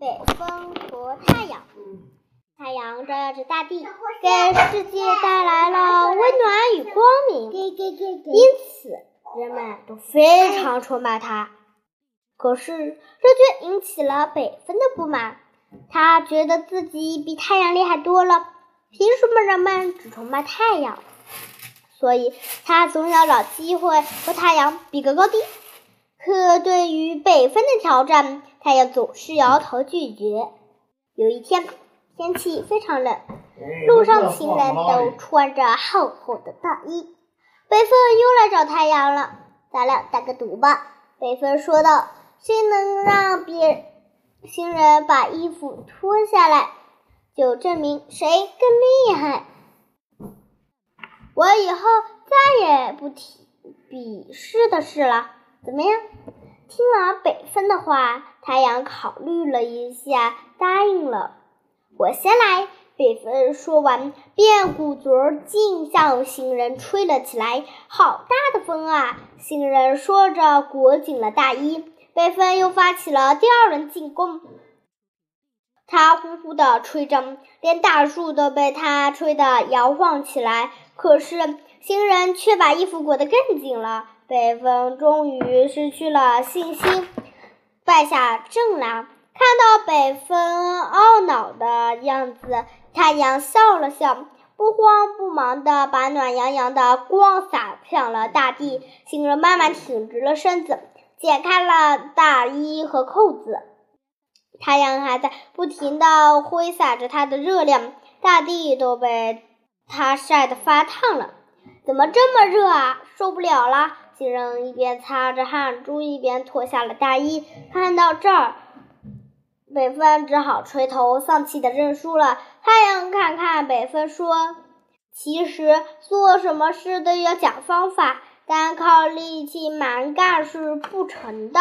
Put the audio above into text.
北风和太阳，太阳照耀着大地，给世界带来了温暖与光明，因此人们都非常崇拜它。可是这却引起了北风的不满，他觉得自己比太阳厉害多了，凭什么人们只崇拜太阳？所以他总要找机会和太阳比个高低。可对于北风的挑战，太阳总是摇头拒绝。有一天，天气非常冷，路上行人都穿着厚厚的大衣。北风又来找太阳了，咱俩打个赌吧。北风说道：“谁能让别行人把衣服脱下来，就证明谁更厉害。我以后再也不提比试的事了。”怎么样？听了北风的话，太阳考虑了一下，答应了。我先来。北风说完，便鼓足劲向行人吹了起来。好大的风啊！行人说着，裹紧了大衣。北风又发起了第二轮进攻。他呼呼地吹着，连大树都被他吹得摇晃起来。可是行人却把衣服裹得更紧了。北风终于失去了信心，败下阵来。看到北风懊恼的样子，太阳笑了笑，不慌不忙地把暖洋洋的光洒向了大地。行人慢慢挺直了身子，解开了大衣和扣子。太阳还在不停地挥洒着它的热量，大地都被它晒得发烫了。怎么这么热啊？受不了了！巨人一边擦着汗珠，一边脱下了大衣。看到这儿，北风只好垂头丧气的认输了。太阳看看北风，说：“其实做什么事都要讲方法，单靠力气蛮干是不成的。”